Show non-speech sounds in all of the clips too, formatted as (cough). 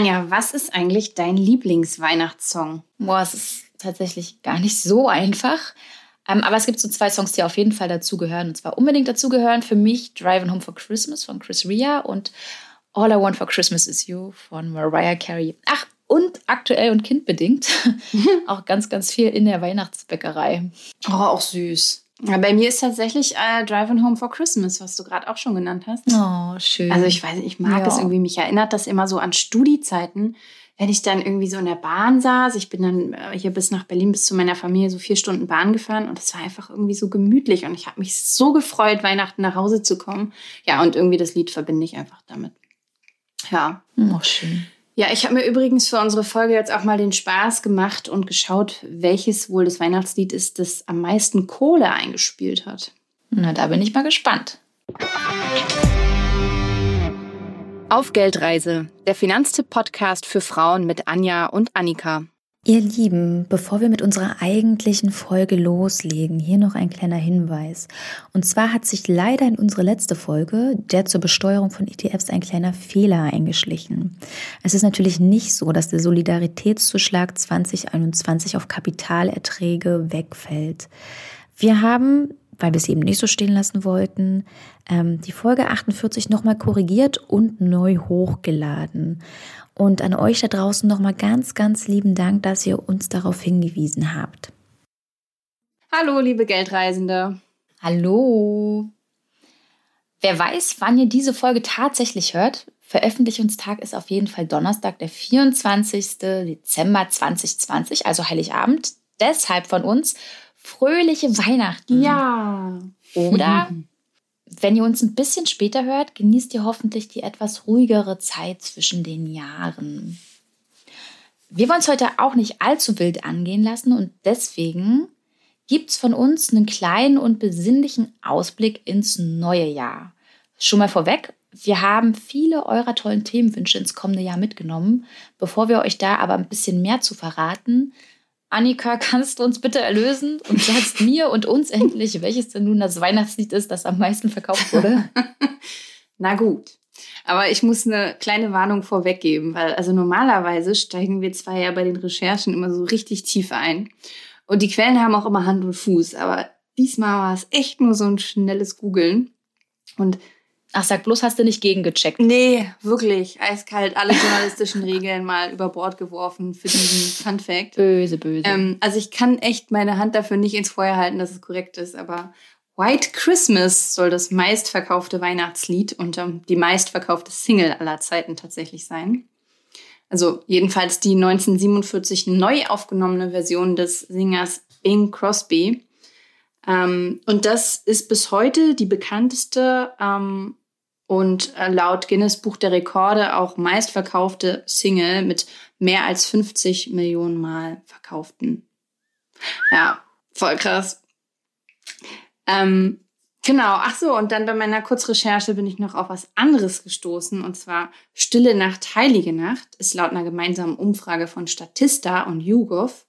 Anja, was ist eigentlich dein Lieblingsweihnachtssong? Boah, es ist tatsächlich gar nicht so einfach. Ähm, aber es gibt so zwei Songs, die auf jeden Fall dazugehören. Und zwar unbedingt dazugehören für mich Driving Home for Christmas von Chris Ria und All I Want for Christmas is You von Mariah Carey. Ach, und aktuell und kindbedingt (laughs) auch ganz, ganz viel in der Weihnachtsbäckerei. Oh, auch süß. Ja, bei mir ist tatsächlich äh, Driving Home for Christmas, was du gerade auch schon genannt hast. Oh, schön. Also ich weiß ich mag Ja. es irgendwie. Mich erinnert das immer so an Studiezeiten, wenn ich dann irgendwie so in der Bahn saß. Ich bin dann äh, hier bis nach Berlin, bis zu meiner Familie, so vier Stunden Bahn gefahren und es war einfach irgendwie so gemütlich und ich habe mich so gefreut, Weihnachten nach Hause zu kommen. Ja, und irgendwie das Lied verbinde ich einfach damit. Ja. Oh, schön. Ja, ich habe mir übrigens für unsere Folge jetzt auch mal den Spaß gemacht und geschaut, welches wohl das Weihnachtslied ist, das am meisten Kohle eingespielt hat. Na, da bin ich mal gespannt. Auf Geldreise, der Finanztipp-Podcast für Frauen mit Anja und Annika. Ihr Lieben, bevor wir mit unserer eigentlichen Folge loslegen, hier noch ein kleiner Hinweis. Und zwar hat sich leider in unsere letzte Folge, der zur Besteuerung von ETFs, ein kleiner Fehler eingeschlichen. Es ist natürlich nicht so, dass der Solidaritätszuschlag 2021 auf Kapitalerträge wegfällt. Wir haben, weil wir es eben nicht so stehen lassen wollten, ähm, die Folge 48 nochmal korrigiert und neu hochgeladen. Und an euch da draußen nochmal ganz, ganz lieben Dank, dass ihr uns darauf hingewiesen habt. Hallo, liebe Geldreisende. Hallo. Wer weiß, wann ihr diese Folge tatsächlich hört, Veröffentlichungstag ist auf jeden Fall Donnerstag, der 24. Dezember 2020, also Heiligabend. Deshalb von uns fröhliche Weihnachten. Ja. Oder (laughs) wenn ihr uns ein bisschen später hört, genießt ihr hoffentlich die etwas ruhigere Zeit zwischen den Jahren. Wir wollen es heute auch nicht allzu wild angehen lassen und deswegen gibt es von uns einen kleinen und besinnlichen Ausblick ins neue Jahr. Schon mal vorweg, wir haben viele eurer tollen Themenwünsche ins kommende Jahr mitgenommen. Bevor wir euch da aber ein bisschen mehr zu verraten, Annika, kannst du uns bitte erlösen und sagst mir und uns endlich, welches denn nun das Weihnachtslied ist, das am meisten verkauft wurde? (laughs) Na gut. Aber ich muss eine kleine Warnung vorweggeben, weil also normalerweise steigen wir zwar ja bei den Recherchen immer so richtig tief ein. Und die Quellen haben auch immer Hand und Fuß, aber diesmal war es echt nur so ein schnelles Googeln. Und Ach, sag bloß, hast du nicht gegengecheckt. nee, wirklich, eiskalt alle journalistischen Regeln mal über Bord geworfen für diesen Fun Fact. Böse, böse. Ähm, also ich kann echt meine Hand dafür nicht ins Feuer halten, dass es korrekt ist, aber White Christmas soll das meistverkaufte Weihnachtslied und ähm, die meistverkaufte Single aller Zeiten tatsächlich sein. Also jedenfalls die 1947 neu aufgenommene Version des Singers Bing Crosby. Ähm, und das ist bis heute die bekannteste ähm, und äh, laut Guinness Buch der Rekorde auch meistverkaufte Single mit mehr als 50 Millionen Mal verkauften. Ja, voll krass. Ähm, genau, ach so, und dann bei meiner Kurzrecherche bin ich noch auf was anderes gestoßen, und zwar Stille Nacht, Heilige Nacht ist laut einer gemeinsamen Umfrage von Statista und YouGov,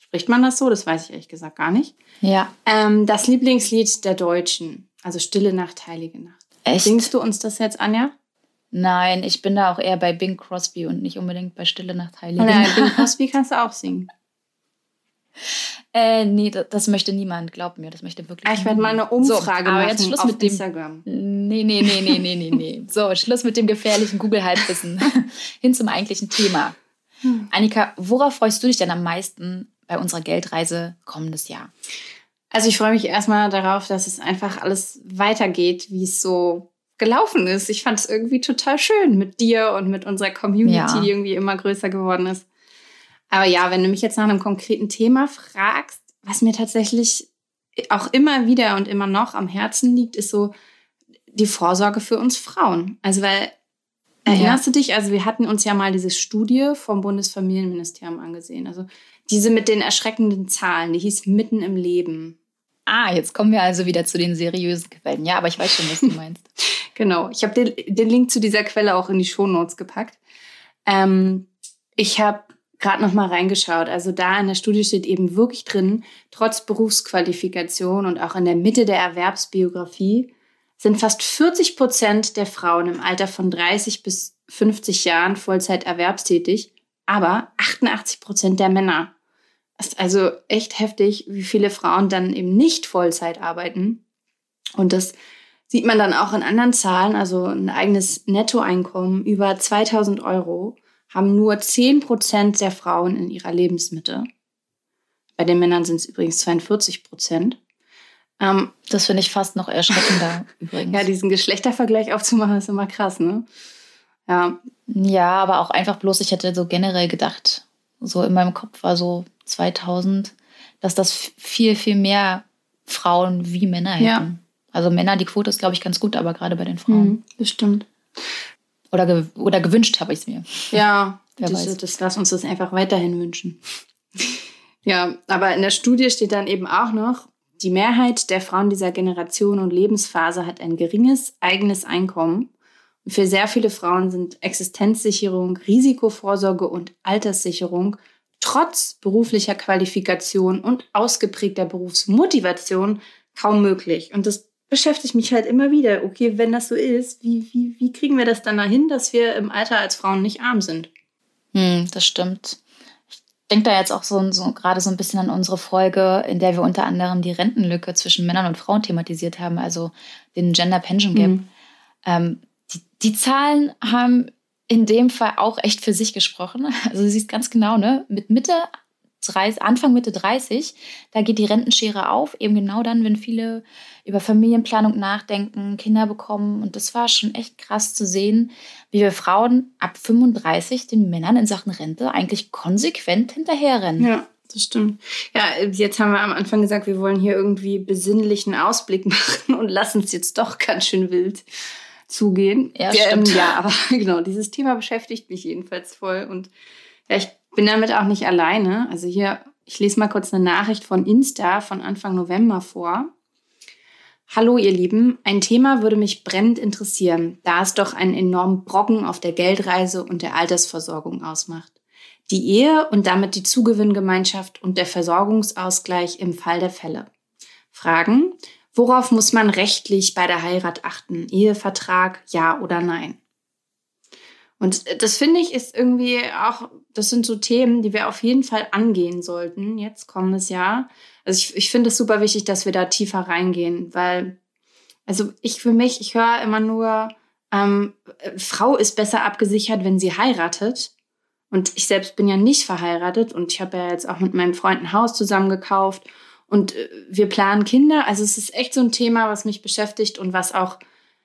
spricht man das so? Das weiß ich ehrlich gesagt gar nicht. ja, Ähm, das Lieblingslied der Deutschen, also Stille Nacht, Heilige Nacht. Echt? Singst du uns das jetzt, Anja? Nein, ich bin da auch eher bei Bing Crosby und nicht unbedingt bei Stille Nacht Heilige. Nein, (laughs) Bing Crosby kannst du auch singen. Äh, nee, das, das möchte niemand, glaub mir, das möchte wirklich Ah, Ich werde mal eine Umfrage so, machen jetzt Schluss auf mit dem Instagram. Nee, nee, nee, nee, nee, nee, nee. So, Schluss mit dem gefährlichen Google-Halbwissen. (laughs) Hin zum eigentlichen Thema. Annika, worauf freust du dich denn am meisten bei unserer Geldreise kommendes Jahr? Also ich freue mich erstmal darauf, dass es einfach alles weitergeht, wie es so gelaufen ist. Ich fand es irgendwie total schön mit dir und mit unserer Community, Ja. die irgendwie immer größer geworden ist. Aber ja, wenn du mich jetzt nach einem konkreten Thema fragst, was mir tatsächlich auch immer wieder und immer noch am Herzen liegt, ist so die Vorsorge für uns Frauen. Also weil, erinnerst du dich, also wir hatten uns ja mal diese Studie vom Bundesfamilienministerium angesehen. Also diese mit den erschreckenden Zahlen, die hieß mitten im Leben. Ah, jetzt kommen wir also wieder zu den seriösen Quellen. Ja, aber ich weiß schon, was du meinst. (laughs) Genau. Ich habe den, den Link zu dieser Quelle auch in die Shownotes gepackt. Ähm, ich habe gerade noch mal reingeschaut. Also da in der Studie steht eben wirklich drin, trotz Berufsqualifikation und auch in der Mitte der Erwerbsbiografie sind fast 40 Prozent der Frauen im Alter von 30 bis 50 Jahren Vollzeit erwerbstätig, aber 88 Prozent der Männer. Das ist also echt heftig, wie viele Frauen dann eben nicht Vollzeit arbeiten. Und das sieht man dann auch in anderen Zahlen, also ein eigenes Nettoeinkommen über 2000 Euro haben nur 10 Prozent der Frauen in ihrer Lebensmitte. Bei den Männern sind es übrigens 42 Prozent. Ähm, das finde ich fast noch erschreckender (laughs) übrigens. Ja, diesen Geschlechtervergleich aufzumachen, ist immer krass, ne? Ja. Ja, aber auch einfach bloß, ich hätte so generell gedacht, so in meinem Kopf war so 2000, dass das viel, viel mehr Frauen wie Männer hätten. Ja. Also Männer, die Quote ist, glaube ich, ganz gut, aber gerade bei den Frauen. Mhm, das stimmt. Oder, ge oder gewünscht habe ich es mir. Ja, (laughs) Wer das, weiß. das lass uns das einfach weiterhin wünschen. (laughs) ja, aber in der Studie steht dann eben auch noch, die Mehrheit der Frauen dieser Generation und Lebensphase hat ein geringes eigenes Einkommen. Für sehr viele Frauen sind Existenzsicherung, Risikovorsorge und Alterssicherung trotz beruflicher Qualifikation und ausgeprägter Berufsmotivation kaum möglich. Und das beschäftigt mich halt immer wieder. Okay, wenn das so ist, wie, wie, wie kriegen wir das dann dahin, dass wir im Alter als Frauen nicht arm sind? Hm, das stimmt denke da jetzt auch so, so gerade so ein bisschen an unsere Folge, in der wir unter anderem die Rentenlücke zwischen Männern und Frauen thematisiert haben, also den Gender Pension Gap. Mhm. Ähm, die, Zahlen haben in dem Fall auch echt für sich gesprochen. Also du siehst ganz genau, ne? Mit Mitte 30, Anfang Mitte 30, da geht die Rentenschere auf, eben genau dann, wenn viele über Familienplanung nachdenken, Kinder bekommen. Und das war schon echt krass zu sehen, wie wir Frauen ab 35 den Männern in Sachen Rente eigentlich konsequent hinterherrennen. Ja. Das stimmt. Ja, jetzt haben wir am Anfang gesagt, wir wollen hier irgendwie besinnlichen Ausblick (laughs) machen und lassen es jetzt doch ganz schön wild zugehen. Ja, stimmt. ja, aber (laughs) genau, dieses Thema beschäftigt mich jedenfalls voll. Und ja, ich bin damit auch nicht alleine. Also hier, ich lese mal kurz eine Nachricht von Insta von Anfang November vor. Hallo ihr Lieben, ein Thema würde mich brennend interessieren, da es doch einen enormen Brocken auf der Geldreise und der Altersversorgung ausmacht. Die Ehe und damit die Zugewinngemeinschaft und der Versorgungsausgleich im Fall der Fälle. Fragen, worauf muss man rechtlich bei der Heirat achten? Ehevertrag, ja oder nein? Und das finde ich ist irgendwie auch, das sind so Themen, die wir auf jeden Fall angehen sollten, jetzt kommendes Jahr. Also ich, ich finde es super wichtig, dass wir da tiefer reingehen, weil, also ich für mich, ich höre immer nur, ähm, Frau ist besser abgesichert, wenn sie heiratet. Und ich selbst bin ja nicht verheiratet und ich habe ja jetzt auch mit meinem Freund ein Haus zusammen gekauft und äh, wir planen Kinder. Also es ist echt so ein Thema, was mich beschäftigt und was auch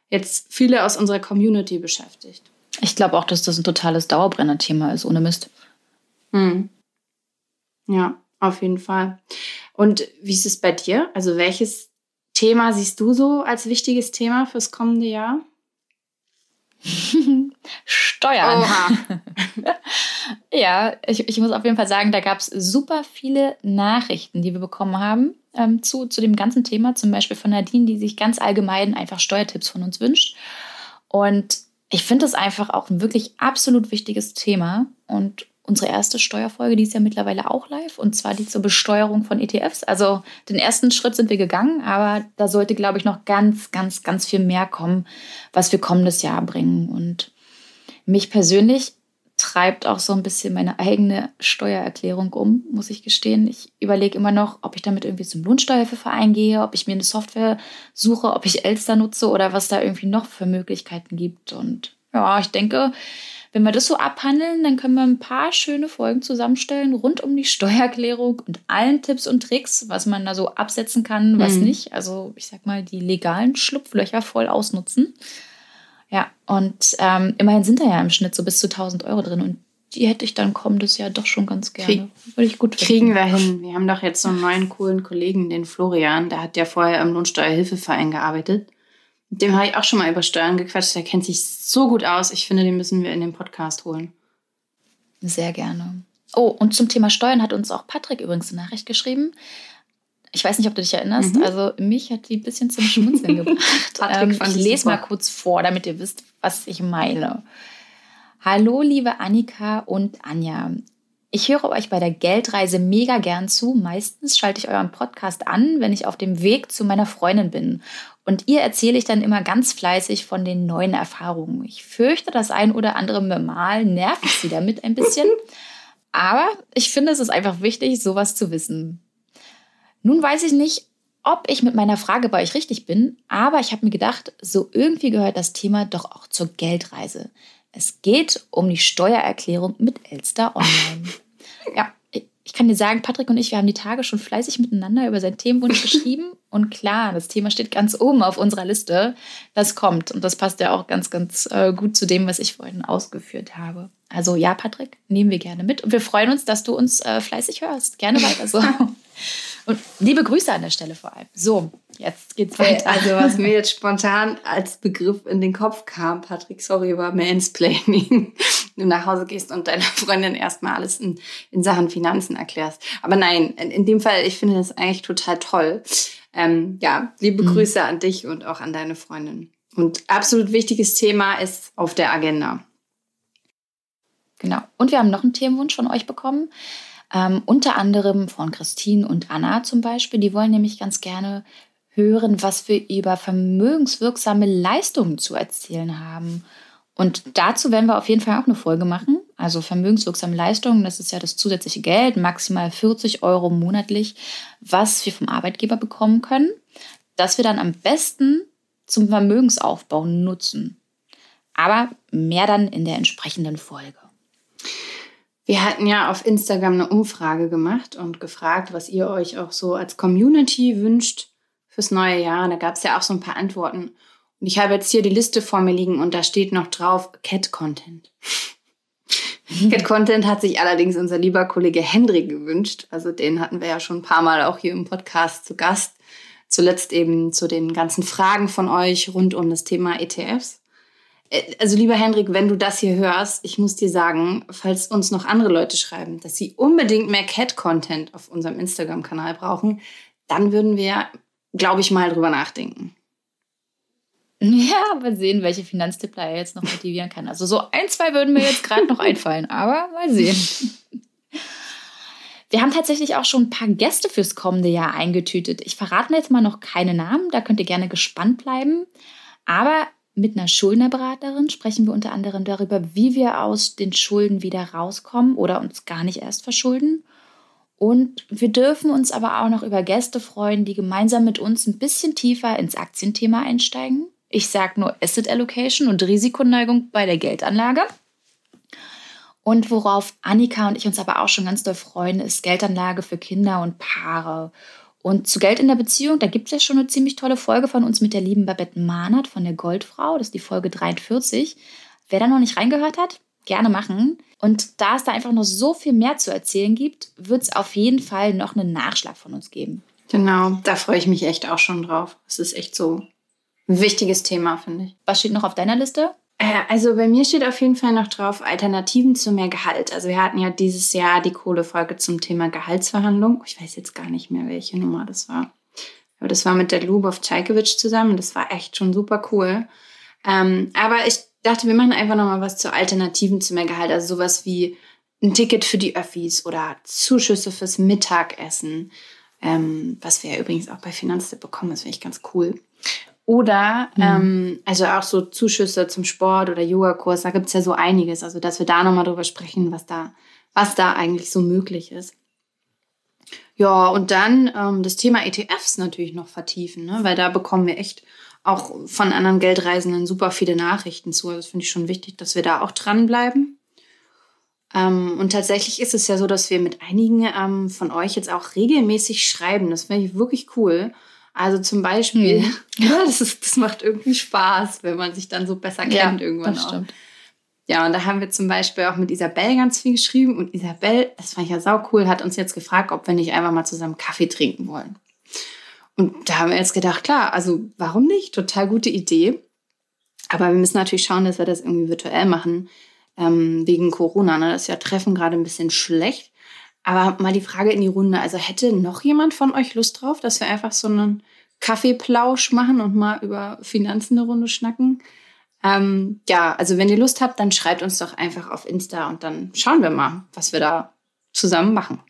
jetzt viele aus unserer Community beschäftigt. Ich glaube auch, dass das ein totales Dauerbrenner-Thema ist, ohne Mist. Hm. Ja, auf jeden Fall. Und wie ist es bei dir? Also welches Thema siehst du so als wichtiges Thema fürs kommende Jahr? (laughs) Steuern. (laughs) ja, ich, ich muss auf jeden Fall sagen, da gab es super viele Nachrichten, die wir bekommen haben ähm, zu, zu dem ganzen Thema. Zum Beispiel von Nadine, die sich ganz allgemein einfach Steuertipps von uns wünscht. Und ich finde es einfach auch ein wirklich absolut wichtiges Thema. Und unsere erste Steuerfolge, die ist ja mittlerweile auch live, und zwar die zur Besteuerung von ETFs. Also den ersten Schritt sind wir gegangen, aber da sollte, glaube ich, noch ganz, ganz, ganz viel mehr kommen, was wir kommendes Jahr bringen. Und mich persönlich treibt auch so ein bisschen meine eigene Steuererklärung um, muss ich gestehen. Ich überlege immer noch, ob ich damit irgendwie zum Lohnsteuerverein gehe, ob ich mir eine Software suche, ob ich Elster nutze oder was da irgendwie noch für Möglichkeiten gibt. Und ja, ich denke, wenn wir das so abhandeln, dann können wir ein paar schöne Folgen zusammenstellen rund um die Steuererklärung und allen Tipps und Tricks, was man da so absetzen kann, was mhm. nicht. Also ich sag mal, die legalen Schlupflöcher voll ausnutzen. Ja, und ähm, immerhin sind da ja im Schnitt so bis zu 1000 Euro drin und die hätte ich dann kommendes Jahr doch schon ganz gerne. Krieg, Würde ich gut finden. Kriegen wir hin. Wir haben doch jetzt so einen neuen coolen Kollegen, den Florian, der hat ja vorher im Lohnsteuerhilfeverein gearbeitet. Mit dem habe ich auch schon mal über Steuern gequatscht. Der kennt sich so gut aus. Ich finde, den müssen wir in den Podcast holen. Sehr gerne. Oh, und zum Thema Steuern hat uns auch Patrick übrigens eine Nachricht geschrieben. Ich weiß nicht, ob du dich erinnerst. Mhm. Also mich hat die ein bisschen zum Schmunzeln (laughs) gebracht. ähm, ich lese mal kurz vor, damit ihr wisst, was ich meine. Hallo, liebe Annika und Anja. Ich höre euch bei der Geldreise mega gern zu. Meistens schalte ich euren Podcast an, wenn ich auf dem Weg zu meiner Freundin bin. Und ihr erzähle ich dann immer ganz fleißig von den neuen Erfahrungen. Ich fürchte, das ein oder andere Mal nervt sie damit ein bisschen. (laughs) Aber ich finde, es ist einfach wichtig, sowas zu wissen. Nun weiß ich nicht, ob ich mit meiner Frage bei euch richtig bin, aber ich habe mir gedacht, so irgendwie gehört das Thema doch auch zur Geldreise. Es geht um die Steuererklärung mit Elster Online. (laughs) Ja, ich kann dir sagen, Patrick und ich, wir haben die Tage schon fleißig miteinander über seinen Themenwunsch (laughs) geschrieben. Und klar, das Thema steht ganz oben auf unserer Liste. Das kommt. Und das passt ja auch ganz, ganz äh, gut zu dem, was ich vorhin ausgeführt habe. Also ja, Patrick, nehmen wir gerne mit. Und wir freuen uns, dass du uns äh, fleißig hörst. Gerne weiter so. (laughs) Und liebe Grüße an der Stelle vor allem. So, jetzt geht's weiter. Also, was mir (laughs) jetzt spontan als Begriff in den Kopf kam, Patrick, sorry, war Mansplaining. (laughs) Du nach Hause gehst und deiner Freundin erstmal alles in, in Sachen Finanzen erklärst. Aber nein, in, in dem Fall, ich finde das eigentlich total toll. Ähm, ja, liebe mhm. Grüße an dich und auch an deine Freundin. Und absolut wichtiges Thema ist auf der Agenda. Genau. Und wir haben noch einen Themenwunsch von euch bekommen. Ähm, unter anderem von Christine und Anna zum Beispiel. Die wollen nämlich ganz gerne hören, was wir über vermögenswirksame Leistungen zu erzählen haben. Und dazu werden wir auf jeden Fall auch eine Folge machen. Also vermögenswirksame Leistungen, das ist ja das zusätzliche Geld, maximal 40 Euro monatlich, was wir vom Arbeitgeber bekommen können, das wir dann am besten zum Vermögensaufbau nutzen. Aber mehr dann in der entsprechenden Folge. Wir hatten ja auf Instagram eine Umfrage gemacht und gefragt, was ihr euch auch so als Community wünscht fürs neue Jahr. Da gab es ja auch so ein paar Antworten. Und ich habe jetzt hier die Liste vor mir liegen und da steht noch drauf Cat Content. Cat Content hat sich allerdings unser lieber Kollege Hendrik gewünscht. Also den hatten wir ja schon ein paar Mal auch hier im Podcast zu Gast. Zuletzt eben zu den ganzen Fragen von euch rund um das Thema ETFs. Äh, also lieber Hendrik, wenn du das hier hörst, ich muss dir sagen, falls uns noch andere Leute schreiben, dass sie unbedingt mehr Cat-Content auf unserem Instagram-Kanal brauchen, dann würden wir, glaube ich, mal drüber nachdenken. (laughs) Ja, mal sehen, welche Finanztippler er jetzt noch motivieren kann. Also so ein, zwei würden mir jetzt gerade noch (laughs) einfallen, aber mal sehen. Wir haben tatsächlich auch schon ein paar Gäste fürs kommende Jahr eingetütet. Ich verrate jetzt mal noch keine Namen, da könnt ihr gerne gespannt bleiben. Aber mit einer Schuldnerberaterin sprechen wir unter anderem darüber, wie wir aus den Schulden wieder rauskommen oder uns gar nicht erst verschulden. Und wir dürfen uns aber auch noch über Gäste freuen, die gemeinsam mit uns ein bisschen tiefer ins Aktienthema einsteigen. Ich sage nur Asset Allocation und Risikoneigung bei der Geldanlage. Und worauf Annika und ich uns aber auch schon ganz doll freuen, ist Geldanlage für Kinder und Paare. Und zu Geld in der Beziehung, da gibt es ja schon eine ziemlich tolle Folge von uns mit der lieben Babette Mahnert von der Goldfrau. Das ist die Folge 43. Wer da noch nicht reingehört hat, gerne machen. Und da es da einfach noch so viel mehr zu erzählen gibt, wird es auf jeden Fall noch einen Nachschlag von uns geben. Genau, da freue ich mich echt auch schon drauf. Es ist echt so ein wichtiges Thema, finde ich. Was steht noch auf deiner Liste? Äh, also bei mir steht auf jeden Fall noch drauf Alternativen zu mehr Gehalt. Also wir hatten ja dieses Jahr die Kohlefolge zum Thema Gehaltsverhandlung. Ich weiß jetzt gar nicht mehr, welche Nummer das war. Aber das war mit der Lubov Czajkovic zusammen. Das war echt schon super cool. Ähm, aber ich dachte, wir machen einfach noch mal was zu Alternativen zu mehr Gehalt. Also sowas wie ein Ticket für die Öffis oder Zuschüsse fürs Mittagessen. Ähm, was wir ja übrigens auch bei Finanztipp bekommen. Das finde ich ganz cool. Oder mhm. ähm, also auch so Zuschüsse zum Sport oder Yogakurs, da gibt es ja so einiges. Also dass wir da nochmal drüber sprechen, was da, was da eigentlich so möglich ist. Ja, und dann ähm, das Thema ETFs natürlich noch vertiefen, ne? weil da bekommen wir echt auch von anderen Geldreisenden super viele Nachrichten zu. Also das finde ich schon wichtig, dass wir da auch dranbleiben. Ähm, und tatsächlich ist es ja so, dass wir mit einigen ähm, von euch jetzt auch regelmäßig schreiben. Das finde ich wirklich cool. Also zum Beispiel, mhm. (laughs) ja, das, ist, das macht irgendwie Spaß, wenn man sich dann so besser kennt ja, irgendwann das auch. Stimmt. Ja, und da haben wir zum Beispiel auch mit Isabel ganz viel geschrieben. Und Isabel, das fand ich ja sau cool, hat uns jetzt gefragt, ob wir nicht einfach mal zusammen Kaffee trinken wollen. Und da haben wir jetzt gedacht, klar, also warum nicht? Total gute Idee. Aber wir müssen natürlich schauen, dass wir das irgendwie virtuell machen, ähm, wegen Corona. Ne? Das ist ja Treffen gerade ein bisschen schlecht. Aber mal die Frage in die Runde. Also hätte noch jemand von euch Lust drauf, dass wir einfach so einen Kaffeeplausch machen und mal über Finanzen eine Runde schnacken? Ähm, ja, also wenn ihr Lust habt, dann schreibt uns doch einfach auf Insta und dann schauen wir mal, was wir da zusammen machen.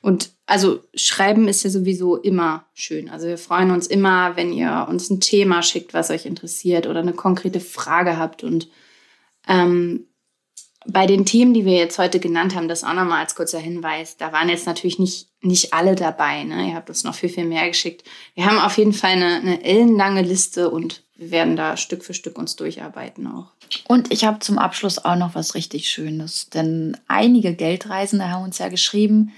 Und also schreiben ist ja sowieso immer schön. Also wir freuen uns immer, wenn ihr uns ein Thema schickt, was euch interessiert oder eine konkrete Frage habt. Und ähm, bei den Themen, die wir jetzt heute genannt haben, das auch nochmal als kurzer Hinweis, da waren jetzt natürlich nicht, nicht alle dabei. Ne? Ihr habt uns noch viel, viel mehr geschickt. Wir haben auf jeden Fall eine, eine ellenlange Liste und wir werden da Stück für Stück uns durcharbeiten auch. Und ich habe zum Abschluss auch noch was richtig Schönes, denn einige Geldreisende haben uns ja geschrieben,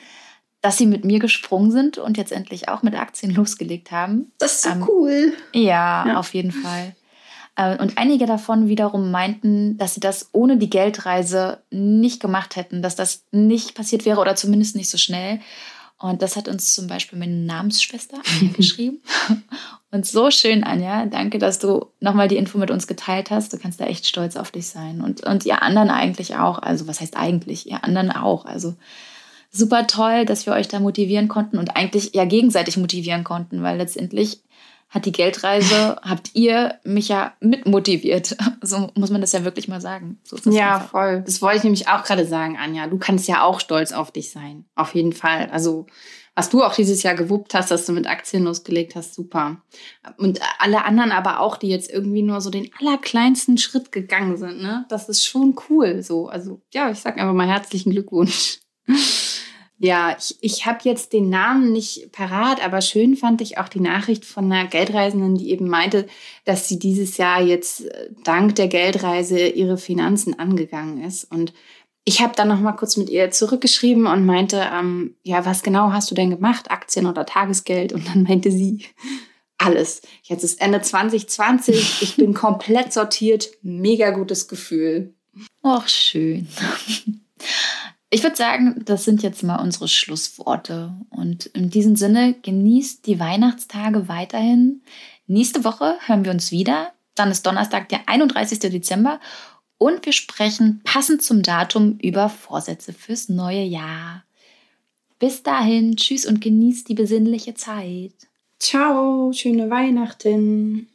dass sie mit mir gesprungen sind und jetzt endlich auch mit Aktien (laughs) losgelegt haben. Das ist so ähm, cool. Ja, ja, auf jeden Fall. Äh, und einige davon wiederum meinten, dass sie das ohne die Geldreise nicht gemacht hätten, dass das nicht passiert wäre oder zumindest nicht so schnell. Und das hat uns zum Beispiel meine Namensschwester Anja (laughs) geschrieben. Und so schön, Anja. Danke, dass du nochmal die Info mit uns geteilt hast. Du kannst da echt stolz auf dich sein. Und, und ihr anderen eigentlich auch. Also, was heißt eigentlich? Ihr anderen auch. Also, super toll, dass wir euch da motivieren konnten und eigentlich ja gegenseitig motivieren konnten, weil letztendlich hat die Geldreise, (laughs) habt ihr mich ja mitmotiviert. (laughs) So muss man das ja wirklich mal sagen. So ja, einfach. voll. Das wollte ich nämlich auch gerade sagen, Anja. Du kannst ja auch stolz auf dich sein. Auf jeden Fall. Also, was du auch dieses Jahr gewuppt hast, dass du mit Aktien losgelegt hast, super. Und alle anderen aber auch, die jetzt irgendwie nur so den allerkleinsten Schritt gegangen sind, ne? Das ist schon cool. So, also, ja, ich sag einfach mal herzlichen Glückwunsch. (laughs) Ja, ich, ich habe jetzt den Namen nicht parat, aber schön fand ich auch die Nachricht von einer Geldreisenden, die eben meinte, dass sie dieses Jahr jetzt äh, dank der Geldreise ihre Finanzen angegangen ist. Und ich habe dann noch mal kurz mit ihr zurückgeschrieben und meinte, ähm, ja, was genau hast du denn gemacht, Aktien oder Tagesgeld? Und dann meinte sie, alles. Jetzt ist Ende 2020, ich bin komplett sortiert, mega gutes Gefühl. Ach, schön. Ich würde sagen, das sind jetzt mal unsere Schlussworte. Und in diesem Sinne, genießt die Weihnachtstage weiterhin. Nächste Woche hören wir uns wieder. Dann ist Donnerstag, der 31. Dezember. Und wir sprechen passend zum Datum über Vorsätze fürs neue Jahr. Bis dahin, tschüss und genießt die besinnliche Zeit. Ciao, schöne Weihnachten.